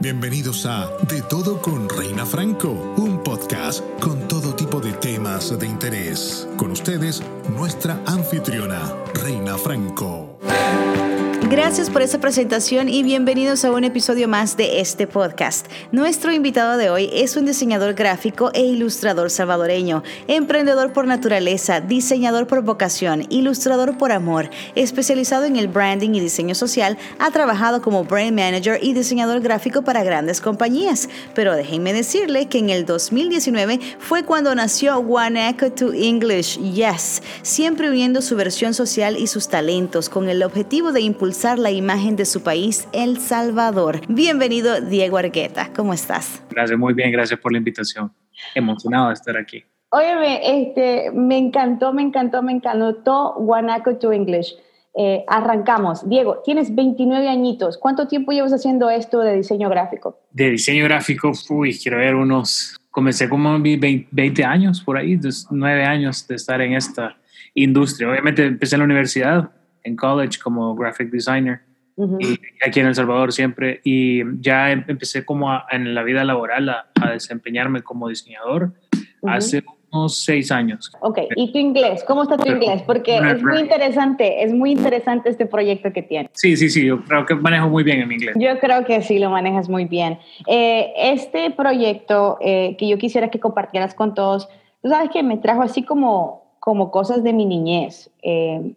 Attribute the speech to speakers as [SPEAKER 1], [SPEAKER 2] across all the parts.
[SPEAKER 1] Bienvenidos a De Todo con Reina Franco, un podcast con todo tipo de temas de interés. Con ustedes, nuestra anfitriona, Reina Franco.
[SPEAKER 2] Gracias por esa presentación y bienvenidos a un episodio más de este podcast. Nuestro invitado de hoy es un diseñador gráfico e ilustrador salvadoreño, emprendedor por naturaleza, diseñador por vocación, ilustrador por amor, especializado en el branding y diseño social, ha trabajado como brand manager y diseñador gráfico para grandes compañías. Pero déjenme decirle que en el 2019 fue cuando nació One Echo to English, Yes, siempre uniendo su versión social y sus talentos con el objetivo de impulsar la imagen de su país, El Salvador. Bienvenido, Diego Argueta. ¿Cómo estás?
[SPEAKER 3] Gracias, muy bien. Gracias por la invitación. Emocionado de estar aquí.
[SPEAKER 2] Óyeme, este, me encantó, me encantó, me encantó Guanaco to English. Eh, arrancamos. Diego, tienes 29 añitos. ¿Cuánto tiempo llevas haciendo esto de diseño gráfico?
[SPEAKER 3] De diseño gráfico, uy, quiero ver unos, comencé como 20 años por ahí, 9 años de estar en esta industria. Obviamente empecé en la universidad, en college como graphic designer y aquí en El Salvador siempre y ya em, empecé como en la vida laboral a, desempeñarme como diseñador hace unos seis años.
[SPEAKER 2] Ok, ¿y tu inglés? ¿Cómo está tu inglés? Porque es muy interesante, es muy interesante este proyecto que tienes.
[SPEAKER 3] Sí, sí, sí, yo creo que manejo muy bien el inglés.
[SPEAKER 2] Yo creo que sí, lo manejas muy bien. Eh, este proyecto eh, que yo quisiera que compartieras con todos, tú sabes que me trajo así como, como cosas de mi niñez. Eh,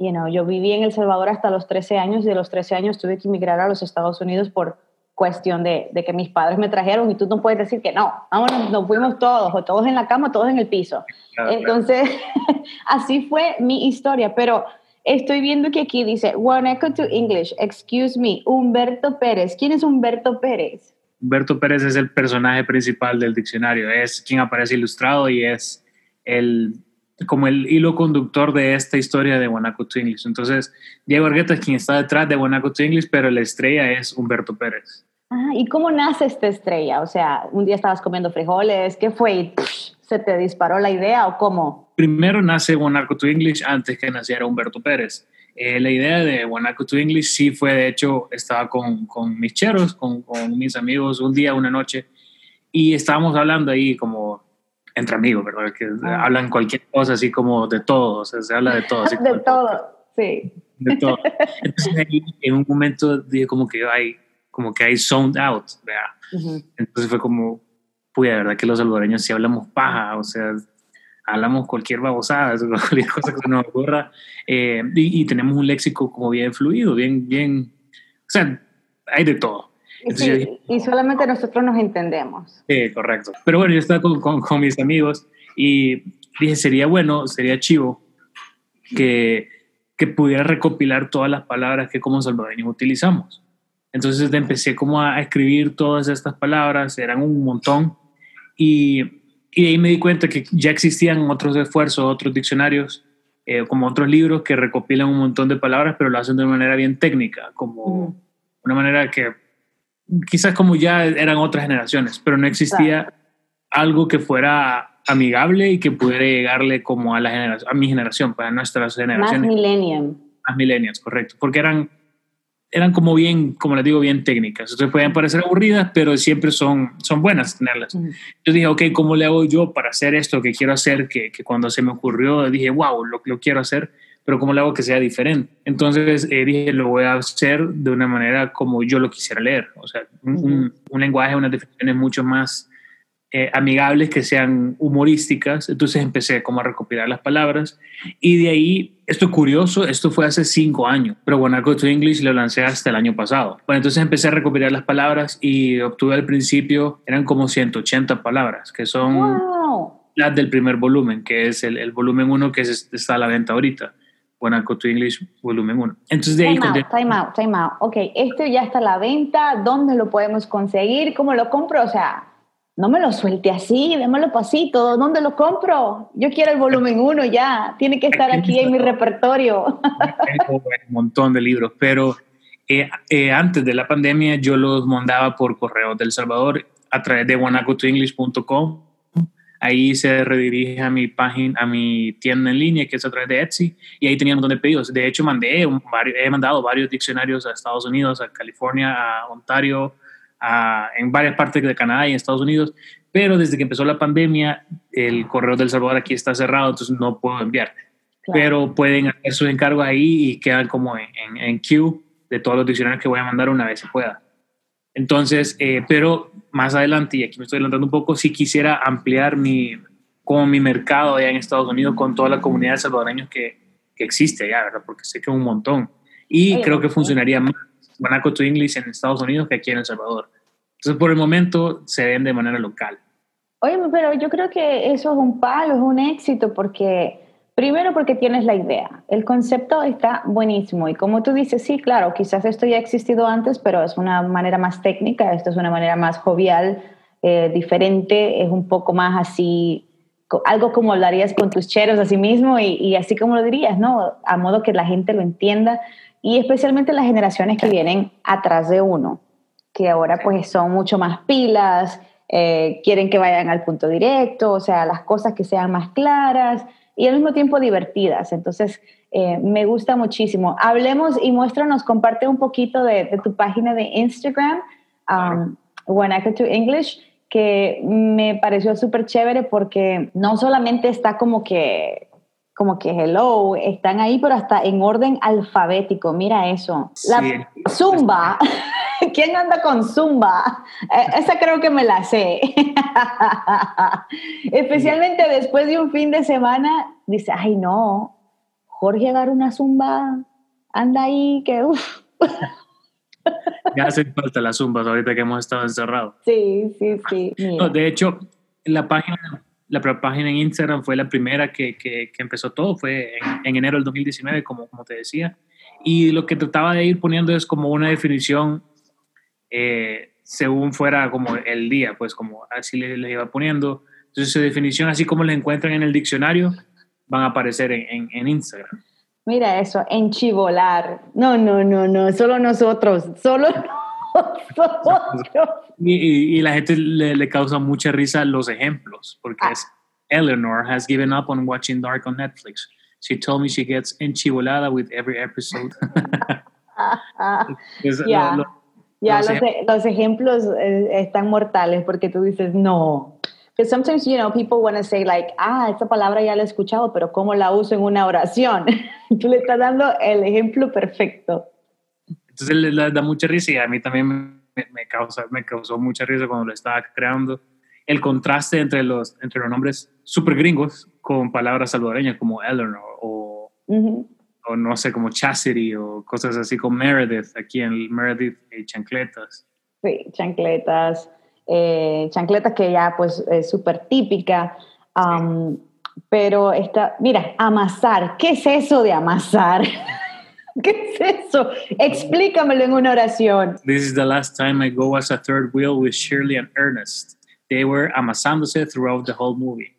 [SPEAKER 2] you know, yo viví en El Salvador hasta los 13 años y de los 13 años tuve que emigrar a los Estados Unidos por cuestión de, de, que mis padres me trajeron y tú no puedes decir que no, vámonos, nos fuimos todos, o todos en la cama, todos en el piso. Entonces, así fue mi historia, pero estoy viendo que aquí dice, One Echo to English, excuse me, Humberto Pérez. ¿Quién es Humberto Pérez?
[SPEAKER 3] Humberto Pérez es el personaje principal del diccionario, es quien aparece ilustrado y es el como el hilo conductor de esta historia de Guanaco to English. Entonces, Diego Argueta es quien está detrás de Guanaco to English, pero la estrella es Humberto Pérez.
[SPEAKER 2] Ah, ¿Y cómo nace esta estrella? O sea, un día estabas comiendo frijoles, ¿qué fue? ¿Se te disparó la idea o cómo?
[SPEAKER 3] Primero nace Guanaco to English antes que naciera Humberto Pérez. Eh, la idea de Guanaco to English sí fue, de hecho, estaba con, con mis cheros, con, con mis amigos, un día, una noche, y estábamos hablando ahí como entre amigos, ¿verdad? Que ah. hablan cualquier cosa así como de todo, o sea, se habla de todo. Así
[SPEAKER 2] de todo, sí.
[SPEAKER 3] De todo. Entonces ahí en un momento dije como que hay, como que hay zoned out, ¿verdad? Entonces fue como, pues de verdad que los salvadoreños sí hablamos paja, o sea, hablamos cualquier babosada, cualquier cosa que nos ocurra, eh, y, y, tenemos un léxico como bien fluido, bien, bien, o sea, hay de todo
[SPEAKER 2] y solamente nosotros nos entendemos.
[SPEAKER 3] Sí, correcto. Pero bueno, yo estaba con, con, mis amigos y dije, sería bueno, sería chivo que, que pudiera recopilar todas las palabras que como salvadoreños utilizamos. Entonces empecé como a escribir todas estas palabras, eran un montón, y, y ahí me di cuenta que ya existían otros esfuerzos, otros diccionarios, eh, como otros libros que recopilan un montón de palabras, pero lo hacen de una manera bien técnica, como una manera que quizás como ya eran otras generaciones, pero no existía algo que fuera amigable y que pudiera llegarle como a la generación, a mi generación, para pues, nuestras generaciones.
[SPEAKER 2] Más millennium.
[SPEAKER 3] Más millennials, correcto, porque eran eran como bien, como les digo, bien técnicas. Entonces pueden parecer aburridas, pero siempre son, son buenas tenerlas. Yo dije, ok, ¿cómo le hago yo para hacer esto que quiero hacer? Que, que cuando se me ocurrió dije, wow, lo, lo quiero hacer pero ¿cómo le hago que sea diferente? Entonces eh, dije, lo voy a hacer de una manera como yo lo quisiera leer, o sea, un, un, lenguaje, unas definiciones mucho más eh, amigables, que sean humorísticas. Entonces empecé como a recopilar las palabras y de ahí, esto es curioso, esto fue hace cinco años, pero Guanaco to English lo lancé hasta el año pasado. Bueno, entonces empecé a recopilar las palabras y obtuve al principio, eran como 180 palabras, que son... las del primer volumen, que es el, el volumen 1 que está a la venta ahorita. Guanaco to English volumen 1. Entonces de ahí...
[SPEAKER 2] Time out, time out, time out. Ok, esto ya está a la venta, ¿dónde lo podemos conseguir? ¿Cómo lo compro? O sea, no me lo suelte así, démoslo pasito, ¿dónde lo compro? Yo quiero el volumen 1 ya, tiene que estar aquí en mi repertorio.
[SPEAKER 3] Tengo un montón de libros, pero eh, eh, antes de la pandemia yo los mandaba por correo del Salvador a través de guanacotoenglish.com ahí se redirige a mi página, a mi tienda en línea, que es a través de Etsy, y ahí tenía un montón de pedidos. De hecho, mandé he mandado varios diccionarios a Estados Unidos, a California, a Ontario, en varias partes de Canadá y en Estados Unidos, pero desde que empezó la pandemia, el correo del Salvador aquí está cerrado, entonces no puedo enviar. Pero pueden hacer sus encargos ahí y quedan como en, en, en queue de todos los diccionarios que voy a mandar una vez se pueda. Entonces, eh, pero más adelante, y aquí me estoy adelantando un poco, si quisiera ampliar mi, como mi mercado allá en Estados Unidos con toda la comunidad de salvadoreños que, que existe allá, ¿verdad? Porque sé que es un montón. Y creo que funcionaría más Guanaco to English en Estados Unidos que aquí en El Salvador. Entonces, por el momento, se ven de manera local.
[SPEAKER 2] Oye, pero yo creo que eso es un palo, es un éxito, porque primero porque tienes la idea. El concepto está buenísimo. Y como tú dices, sí, claro, quizás esto ya ha existido antes, pero es una manera más técnica, esto es una manera más jovial, eh, diferente, es un poco más así algo como hablarías con tus cheros a sí mismo y, y, así como lo dirías, ¿no? A modo que la gente lo entienda y especialmente las generaciones que vienen atrás de uno, que ahora pues son mucho más pilas, eh, quieren que vayan al punto directo, o sea, las cosas que sean más claras y al mismo tiempo divertidas. Entonces, eh, me gusta muchísimo. Hablemos y muéstranos, comparte un poquito de, de tu página de Instagram, um, When I to English que me pareció súper chévere porque no solamente está como que como que hello, están ahí, pero hasta en orden alfabético. Mira eso. La Zumba. ¿Quién anda con Zumba? Eh, esa creo que me la sé. Especialmente después de un fin de semana, dice, ay no, Jorge agarra una Zumba, anda ahí, que uff.
[SPEAKER 3] ya hacen falta las zumbas ahorita que hemos estado encerrados.
[SPEAKER 2] Sí, sí, sí.
[SPEAKER 3] No, de hecho, la página, la página en Instagram fue la primera que, que, empezó todo, fue en, enero del 2019, como, como te decía. Y lo que trataba de ir poniendo es como una definición eh, según fuera como el día, pues como así les, iba poniendo. Entonces, su definición, así como la encuentran en el diccionario, van a aparecer en, en, en Instagram.
[SPEAKER 2] Mira eso, enchivolar. No, no, no, no, solo nosotros, solo nosotros.
[SPEAKER 3] Y, y la gente le, le, causa mucha risa los ejemplos, porque ah. es Eleanor has given up on watching Dark on Netflix. She told me she gets enchivolada with every episode.
[SPEAKER 2] ya, ya los, e, los, ejemplos eh, están mortales porque tú dices, no, Because sometimes, you know, people want to say like, ah, esta palabra ya la he escuchado, pero ¿cómo la uso en una oración? Tú le estás dando el ejemplo perfecto.
[SPEAKER 3] Entonces le, da mucha risa y a mí también me, me, causa, me causó mucha risa cuando lo estaba creando. El contraste entre los, entre los nombres super gringos con palabras salvadoreñas como Eleanor o, o no sé, como Chastity o cosas así como Meredith, aquí en Meredith y chancletas.
[SPEAKER 2] Sí, chancletas eh, chancletas que ya pues es súper típica. Pero está, mira, amasar, ¿qué es eso de amasar? ¿Qué es eso? Explícamelo en una oración.
[SPEAKER 3] This is the last time I go as a third wheel with Shirley and Ernest. They were amasándose throughout the whole movie.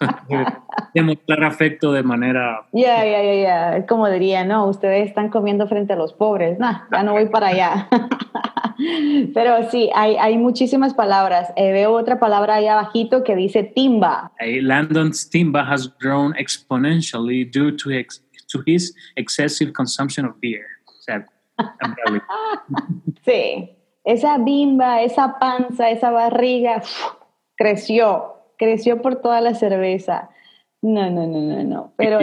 [SPEAKER 3] Demostrar afecto de manera...
[SPEAKER 2] Ya, ya, ya, ya. Como diría, no, ustedes están comiendo frente a los pobres. Nah, ya no voy para allá. Pero sí, hay, hay muchísimas palabras. Eh, veo otra palabra ahí abajito que dice timba.
[SPEAKER 3] Landon's timba has grown exponentially due to, to his excessive consumption of beer. O sea,
[SPEAKER 2] sí, esa bimba, esa panza, esa barriga creció, creció por toda la cerveza. No, no, no, no, no. Pero...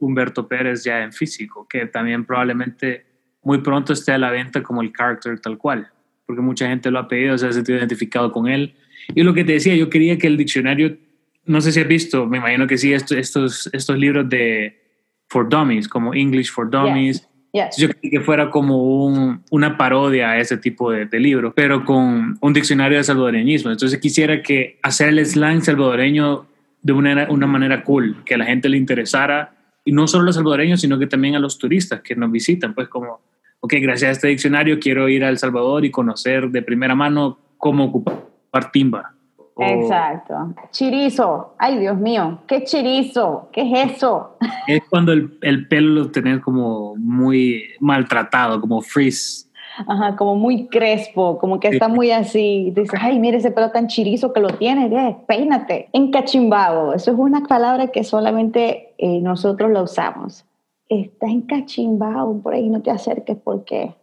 [SPEAKER 3] Humberto Pérez ya en físico, que también probablemente muy pronto esté a la venta como el character tal cual porque mucha gente lo ha pedido, se ha sentido identificado con él. Y lo que te decía, yo quería que el diccionario, no sé si has visto, me imagino que sí, estos, estos, estos libros de For Dummies, como English for Dummies. Yo quería que fuera como un, una parodia a ese tipo de, de libro, pero con un diccionario de salvadoreñismo. Entonces quisiera que hacer el slang salvadoreño de una, una manera cool, que a la gente le interesara, y no solo a los salvadoreños, sino que también a los turistas que nos visitan, pues como ok, gracias a este diccionario quiero ir a El Salvador y conocer de primera mano cómo ocupar timba.
[SPEAKER 2] Exacto. Chirizo. Ay, Dios mío, ¿qué chirizo? ¿Qué es eso?
[SPEAKER 3] Es cuando el, el pelo lo tenés como muy maltratado, como frizz.
[SPEAKER 2] Ajá, como muy crespo, como que está muy así. Dices, ay, mire ese pelo tan chirizo que lo tiene, eh, peínate. Encachimbado, eso es una palabra que solamente eh, nosotros la usamos está encachimbado por ahí, no te acerques porque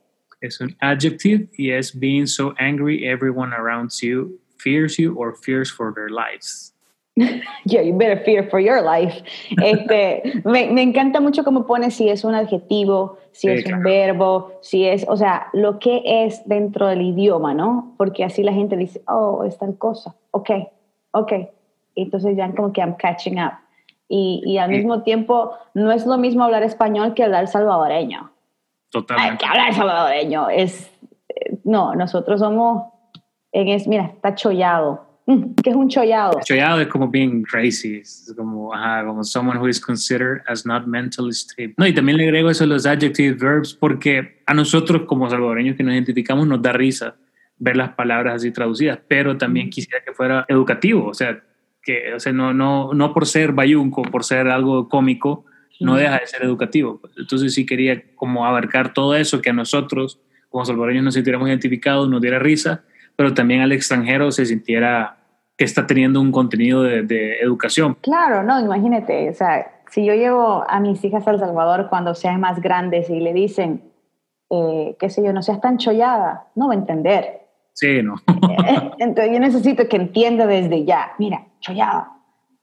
[SPEAKER 3] es un adjective y es being so angry everyone around you fears you or fears for their lives.
[SPEAKER 2] yeah, you better fear for your life. Este, me, me, encanta mucho cómo pone si es un adjetivo, si es un verbo, si es, o sea, lo que es dentro del idioma, ¿no? Porque así la gente dice, oh, es tal cosa. Ok, ok. Entonces ya como que I'm catching up. Y, y al mismo tiempo, no es lo mismo hablar español que hablar salvadoreño.
[SPEAKER 3] Totalmente.
[SPEAKER 2] que hablar salvadoreño es, no, nosotros somos, en es, mira, está chollado Mm, ¿Qué es un chollado?
[SPEAKER 3] Chollado es como being crazy, es como, ajá, como someone who is considered as not mentally stable. No, y también le agrego eso a los adjective verbs porque a nosotros como salvadoreños que nos identificamos nos da risa ver las palabras así traducidas, pero también quisiera que fuera educativo, o sea, que, o sea, no, no, no por ser bayunco, por ser algo cómico, no deja de ser educativo. Entonces sí quería como abarcar todo eso que a nosotros como salvadoreños nos sintiéramos identificados, nos diera risa, pero también al extranjero se sintiera que está teniendo un contenido de, educación.
[SPEAKER 2] Claro, no, imagínate, o sea, si yo llevo a mis hijas a El Salvador cuando sean más grandes y le dicen, eh, qué sé yo, no seas tan chollada, no va a entender.
[SPEAKER 3] Sí, no.
[SPEAKER 2] Entonces yo necesito que entienda desde ya, mira, chollada,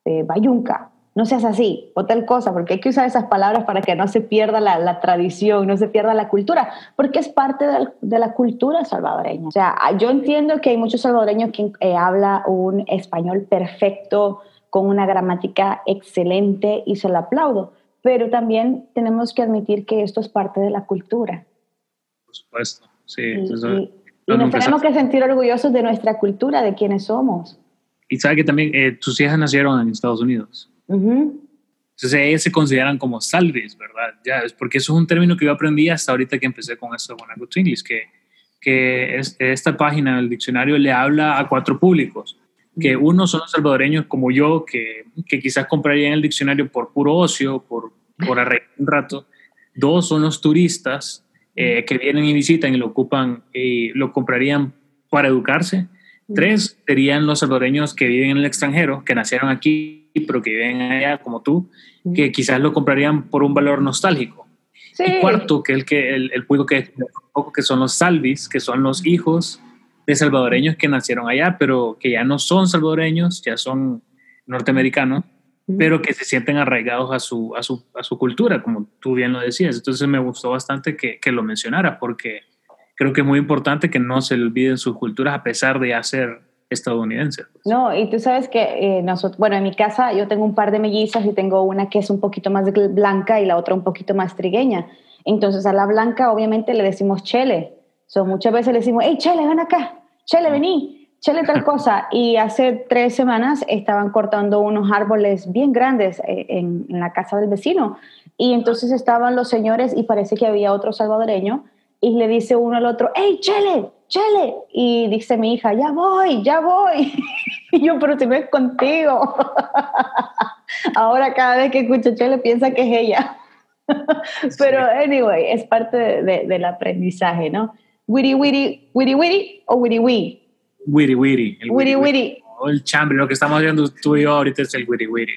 [SPEAKER 2] eh, bayunca, no seas así o tal cosa, porque hay que usar esas palabras para que no se pierda la, tradición, no se pierda la cultura, porque es parte de, la cultura salvadoreña. O sea, yo entiendo que hay muchos salvadoreños que eh, habla un español perfecto, con una gramática excelente y se lo aplaudo, pero también tenemos que admitir que esto es parte de la cultura.
[SPEAKER 3] Por supuesto, sí.
[SPEAKER 2] Y, nos tenemos que sentir orgullosos de nuestra cultura, de quienes somos.
[SPEAKER 3] Y sabe que también eh, tus hijas nacieron en Estados Unidos. Entonces ellas se consideran como salvis, ¿verdad? Ya, es porque eso es un término que yo aprendí hasta ahorita que empecé con esto de Guanaco English, que, que esta página del diccionario le habla a cuatro públicos, que uno son los salvadoreños como yo, que, que quizás comprarían el diccionario por puro ocio, por, por arreglar un rato. Dos son los turistas eh, que vienen y visitan y lo ocupan y lo comprarían para educarse. Tres serían los salvadoreños que viven en el extranjero, que nacieron aquí pero que viven allá como tú, que quizás lo comprarían por un valor nostálgico. Y cuarto, que el que el, el que que son los salvis, que son los hijos de salvadoreños que nacieron allá, pero que ya no son salvadoreños, ya son norteamericanos, pero que se sienten arraigados a su, a su, a su cultura, como tú bien lo decías. Entonces me gustó bastante que, que lo mencionara, porque creo que es muy importante que no se olviden sus culturas a pesar de hacer estadounidense.
[SPEAKER 2] No, y tú sabes que eh, nosotros, bueno, en mi casa yo tengo un par de mellizas y tengo una que es un poquito más blanca y la otra un poquito más trigueña. Entonces a la blanca obviamente le decimos chele. So, muchas veces le decimos, hey, chele, ven acá, chele, vení, chele tal cosa. Y hace tres semanas estaban cortando unos árboles bien grandes eh, en, en la casa del vecino. Y entonces estaban los señores y parece que había otro salvadoreño y le dice uno al otro, hey, chele, Chele. Y dice mi hija, ya voy, ya voy. y yo, pero si no es contigo. Ahora cada vez que escucho Chele piensa que es ella. pero anyway, es parte de, del aprendizaje, ¿no? Witty, witty, witty, witty o witty, witty.
[SPEAKER 3] Witty, witty.
[SPEAKER 2] El witty.
[SPEAKER 3] O el chambre, lo que estamos viendo tú y yo ahorita es el witty, witty.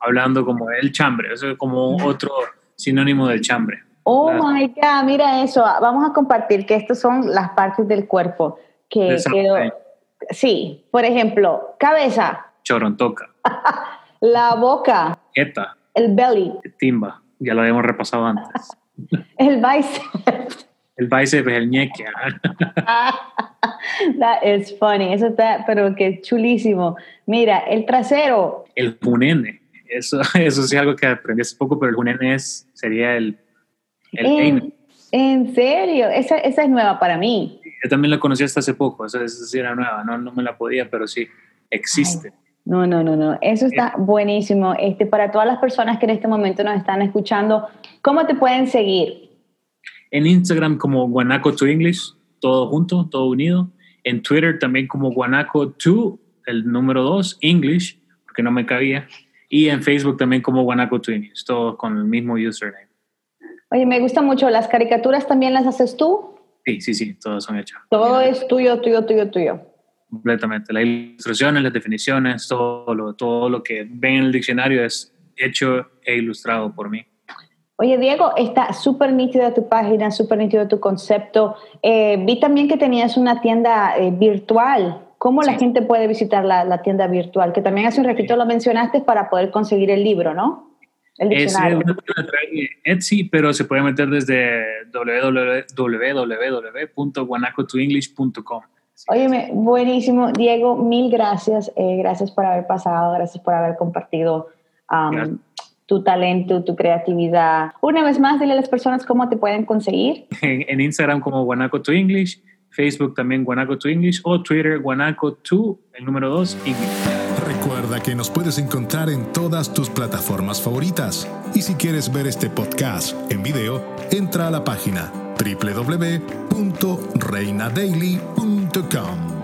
[SPEAKER 3] Hablando como el chambre, eso es como otro sinónimo del chambre.
[SPEAKER 2] Oh my God, mira eso. Vamos a compartir que estas son las partes del cuerpo que Sí, por ejemplo, cabeza.
[SPEAKER 3] Chorontoca.
[SPEAKER 2] la boca.
[SPEAKER 3] Eta.
[SPEAKER 2] El belly.
[SPEAKER 3] Timba. Ya lo habíamos repasado antes.
[SPEAKER 2] el bíceps.
[SPEAKER 3] El bíceps es el ñeque.
[SPEAKER 2] That is funny. Eso está, pero que chulísimo. Mira, el trasero.
[SPEAKER 3] El junene. Eso, eso sí es algo que aprendí hace poco, pero el junene es, sería el
[SPEAKER 2] ¿En, serio? Esa, esa, es nueva para mí.
[SPEAKER 3] Yo también la conocí hasta hace poco, esa, sí era nueva, no, no me la podía, pero sí, existe.
[SPEAKER 2] no, no, no, no, eso está buenísimo. Este, para todas las personas que en este momento nos están escuchando, ¿cómo te pueden seguir?
[SPEAKER 3] En Instagram como Guanaco to English, todo junto, todo unido. En Twitter también como Guanaco to, el número 2, English, porque no me cabía. Y en Facebook también como Guanaco to English, todo con el mismo username.
[SPEAKER 2] Oye, me gusta mucho. ¿Las caricaturas también las haces tú?
[SPEAKER 3] Sí, sí, sí, todas son hechas.
[SPEAKER 2] Todo es tuyo, tuyo, tuyo, tuyo.
[SPEAKER 3] Completamente. Las ilustraciones, las definiciones, todo lo, todo lo que ven en el diccionario es hecho e ilustrado por mí.
[SPEAKER 2] Oye, Diego, está súper nítida tu página, súper nítido tu concepto. Eh, vi también que tenías una tienda eh, virtual. ¿Cómo la gente puede visitar la, tienda virtual? Que también hace un ratito lo mencionaste para poder conseguir el libro, ¿no?
[SPEAKER 3] El diccionario. Es una Etsy, pero se puede meter desde www.guanacotoenglish.com.
[SPEAKER 2] Óyeme, buenísimo. Diego, mil gracias. Eh, gracias por haber pasado, gracias por haber compartido tu talento, tu creatividad. Una vez más, dile a las personas cómo te pueden conseguir.
[SPEAKER 3] En, Instagram como Guanaco to English, Facebook también Guanaco to English o Twitter Guanaco to, el número 2, English.
[SPEAKER 1] Que nos puedes encontrar en todas tus plataformas favoritas. Y si quieres ver este podcast en video, entra a la página www.reinadaily.com.